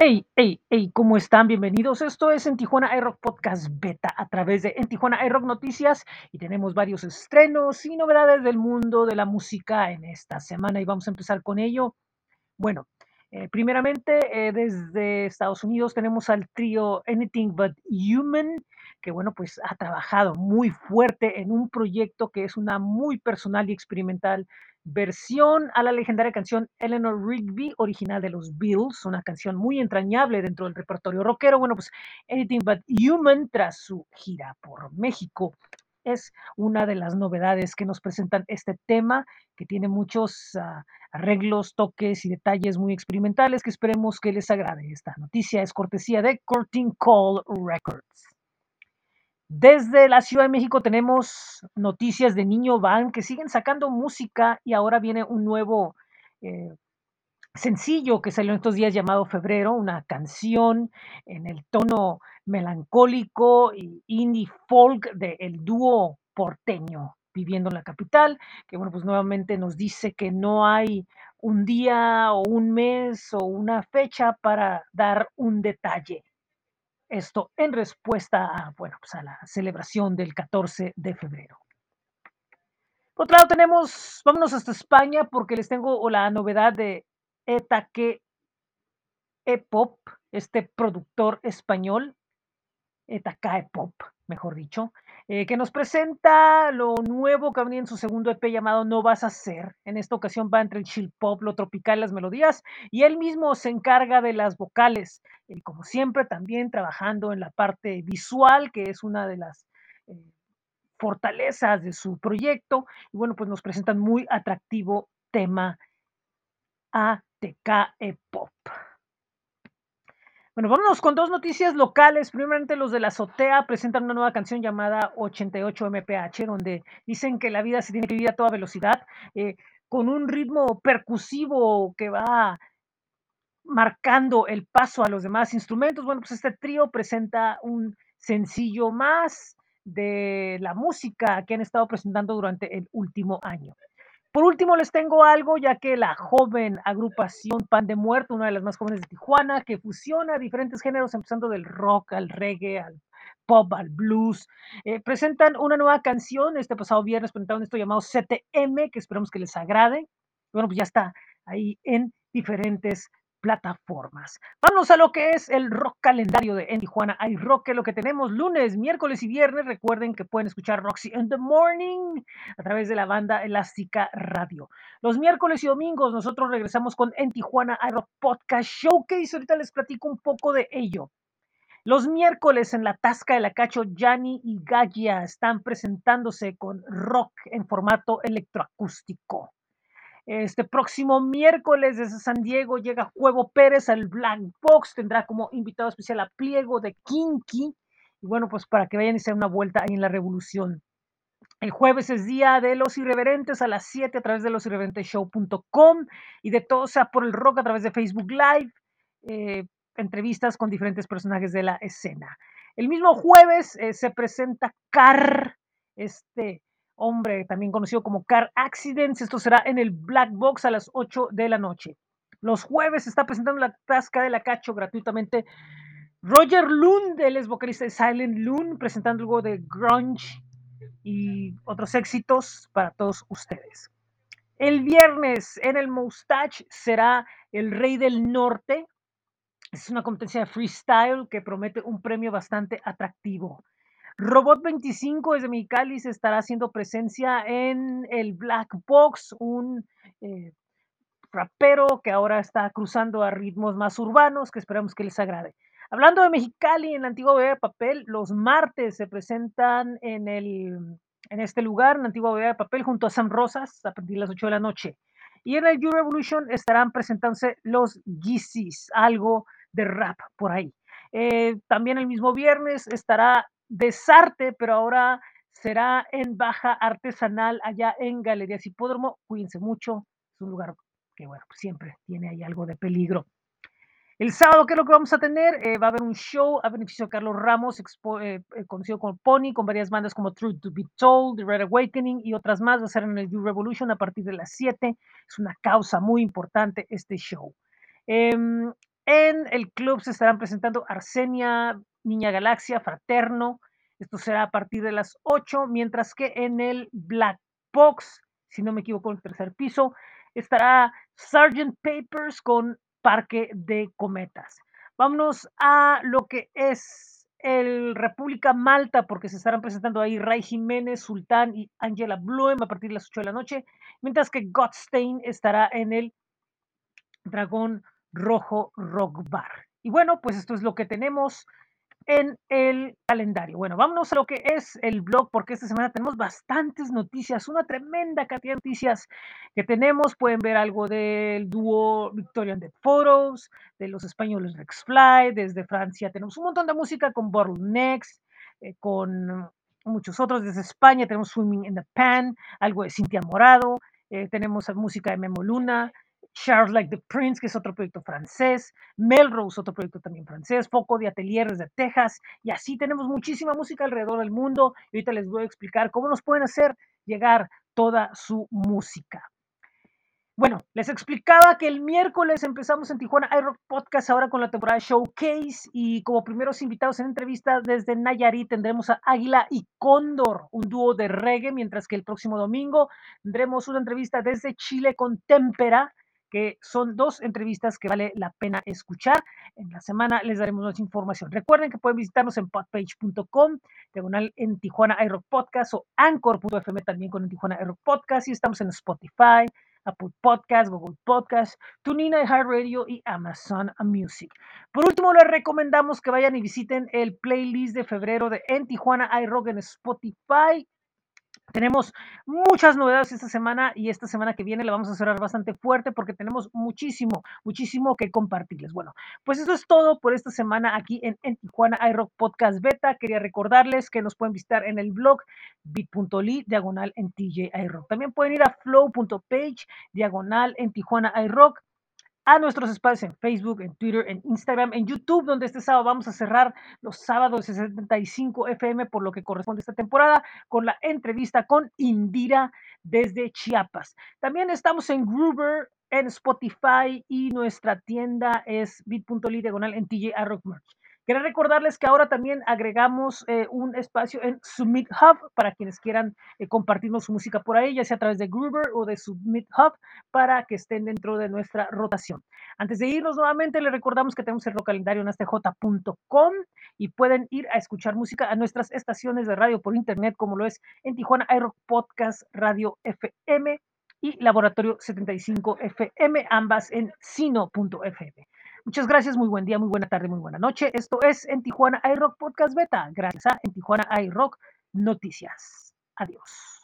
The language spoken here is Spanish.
Hey, hey, hey, ¿cómo están? Bienvenidos. Esto es en Tijuana iRock Podcast Beta a través de en Tijuana iRock Noticias y tenemos varios estrenos y novedades del mundo de la música en esta semana y vamos a empezar con ello. Bueno, eh, primeramente eh, desde Estados Unidos tenemos al trío Anything But Human, que bueno, pues ha trabajado muy fuerte en un proyecto que es una muy personal y experimental versión a la legendaria canción Eleanor Rigby, original de los Beatles, una canción muy entrañable dentro del repertorio rockero. Bueno, pues Anything But Human, tras su gira por México, es una de las novedades que nos presentan este tema, que tiene muchos uh, arreglos, toques y detalles muy experimentales que esperemos que les agrade. Esta noticia es cortesía de Curtin Call Records. Desde la Ciudad de México tenemos noticias de Niño Van que siguen sacando música y ahora viene un nuevo eh, sencillo que salió en estos días llamado Febrero, una canción en el tono melancólico y indie folk del dúo porteño viviendo en la capital, que bueno, pues nuevamente nos dice que no hay un día o un mes o una fecha para dar un detalle. Esto en respuesta a, bueno, pues a la celebración del 14 de febrero. Por otro lado tenemos, vámonos hasta España porque les tengo la novedad de Etaque E-Pop, este productor español, Etaque Pop, mejor dicho, eh, que nos presenta lo nuevo que venía en su segundo EP llamado No Vas a Ser. En esta ocasión va entre el chill pop, lo tropical, las melodías, y él mismo se encarga de las vocales. Y como siempre, también trabajando en la parte visual, que es una de las eh, fortalezas de su proyecto. Y bueno, pues nos presentan muy atractivo tema ATK Pop. Bueno, vámonos con dos noticias locales. Primeramente, los de la azotea presentan una nueva canción llamada 88 MPH, donde dicen que la vida se tiene que vivir a toda velocidad, eh, con un ritmo percusivo que va marcando el paso a los demás instrumentos. Bueno, pues este trío presenta un sencillo más de la música que han estado presentando durante el último año. Por último, les tengo algo, ya que la joven agrupación Pan de Muerto, una de las más jóvenes de Tijuana, que fusiona diferentes géneros, empezando del rock al reggae, al pop, al blues, eh, presentan una nueva canción. Este pasado viernes presentaron esto llamado CTM, que esperamos que les agrade. Bueno, pues ya está ahí en diferentes plataformas. Vamos a lo que es el rock calendario de en Tijuana. Hay rock que lo que tenemos lunes, miércoles y viernes. Recuerden que pueden escuchar Roxy in the Morning a través de la banda Elástica Radio. Los miércoles y domingos nosotros regresamos con En Tijuana iRock Podcast Showcase. Ahorita les platico un poco de ello. Los miércoles en la Tasca de la Cacho, Yanni y Gaya están presentándose con rock en formato electroacústico. Este próximo miércoles desde San Diego llega Juego Pérez al Black Box, tendrá como invitado especial a Pliego de Kinky. Y bueno, pues para que vayan y se una vuelta ahí en la Revolución. El jueves es día de los irreverentes a las 7 a través de losirreverenteshow.com y de todo sea por el rock a través de Facebook Live, eh, entrevistas con diferentes personajes de la escena. El mismo jueves eh, se presenta Car, este hombre también conocido como Car Accidents. Esto será en el Black Box a las 8 de la noche. Los jueves se está presentando la Tasca de la Cacho gratuitamente. Roger Lund, él es vocalista de Silent Loon, presentando algo de grunge y otros éxitos para todos ustedes. El viernes en el Moustache será el Rey del Norte. Es una competencia de freestyle que promete un premio bastante atractivo. Robot 25 desde Mexicali estará haciendo presencia en el Black Box, un eh, rapero que ahora está cruzando a ritmos más urbanos que esperamos que les agrade. Hablando de Mexicali, en la antigua Bodega de Papel, los martes se presentan en, el, en este lugar, en la antigua Bodega de Papel, junto a Sam Rosas, a partir de las 8 de la noche. Y en el You Revolution estarán presentándose los Yeezys, algo de rap por ahí. Eh, también el mismo viernes estará Desarte, pero ahora será en Baja Artesanal allá en Galerías Hipódromo. Cuídense mucho, es un lugar que, bueno, pues siempre tiene ahí algo de peligro. El sábado, ¿qué es lo que vamos a tener? Eh, va a haber un show a beneficio de Carlos Ramos, expo, eh, eh conocido como Pony, con varias bandas como Truth to Be Told, The Red Awakening y otras más. Va a ser en el You Revolution a partir de las 7. Es una causa muy importante este show. Eh, En el club se estarán presentando Arsenia, Niña Galaxia, Fraterno. Esto será a partir de las 8, mientras que en el Black Box, si no me equivoco, el tercer piso, estará Sgt. Papers con Parque de Cometas. Vámonos a lo que es el República Malta, porque se estarán presentando ahí Ray Jiménez, Sultán y Angela Bloem a partir de las 8 de la noche, mientras que Godstein estará en el Dragón Rojo Rock Bar. Y bueno, pues esto es lo que tenemos en el calendario. Bueno, vámonos a lo que es el blog, porque esta semana tenemos bastantes noticias, una tremenda cantidad de noticias que tenemos. Pueden ver algo del dúo Victorian Dead Photos, de los españoles Rex Fly, desde Francia tenemos un montón de música con Bottlenecks, eh, con muchos otros. Desde España tenemos Swimming in the Pan, algo de Cintia Morado, eh, tenemos música de Memo Luna, Charles Like the Prince, que es otro proyecto francés, Melrose, otro proyecto también francés, Foco de Atelier de Texas, y así tenemos muchísima música alrededor del mundo. Y ahorita les voy a explicar cómo nos pueden hacer llegar toda su música. Bueno, les explicaba que el miércoles empezamos en Tijuana iRock Podcast ahora con la temporada Showcase y como primeros invitados en entrevista desde Nayarit tendremos a Águila y Cóndor, un dúo de reggae, mientras que el próximo domingo tendremos una entrevista desde Chile con Tempera, que son dos entrevistas que vale la pena escuchar. En la semana les daremos más información. Recuerden que pueden visitarnos en podpage.com, diagonal en Tijuana iRock Podcast o anchor.fm también con en Tijuana iRock Podcast y estamos en Spotify, Apple Podcast, Google Podcast, TuneIn, Radio y Amazon Music. Por último, les recomendamos que vayan y visiten el playlist de febrero de En Tijuana iRock en Spotify tenemos muchas novedades esta semana y esta semana que viene la vamos a cerrar bastante fuerte porque tenemos muchísimo, muchísimo que compartirles. Bueno, pues eso es todo por esta semana aquí en, Tijuana iRock Podcast Beta. Quería recordarles que nos pueden visitar en el blog bit.ly diagonal en TJ iRock. También pueden ir a flow.page diagonal en Tijuana iRock a nuestros espacios en Facebook, en Twitter, en Instagram, en YouTube, donde este sábado vamos a cerrar los sábados de 75 FM por lo que corresponde esta temporada con la entrevista con Indira desde Chiapas. También estamos en Gruber, en Spotify y nuestra tienda es bit.ly diagonal en TJ Rock Merch. Quería recordarles que ahora también agregamos eh, un espacio en Submit Hub para quienes quieran eh, compartirnos su música por ahí, ya sea a través de Groover o de Submit Hub, para que estén dentro de nuestra rotación. Antes de irnos nuevamente, les recordamos que tenemos el calendario en astj.com y pueden ir a escuchar música a nuestras estaciones de radio por internet, como lo es en Tijuana iRock Podcast Radio FM y Laboratorio 75 FM, ambas en sino.fm. Muchas gracias, muy buen día, muy buena tarde, muy buena noche. Esto es en Tijuana iRock Podcast Beta, gracias a en Tijuana iRock Noticias. Adiós.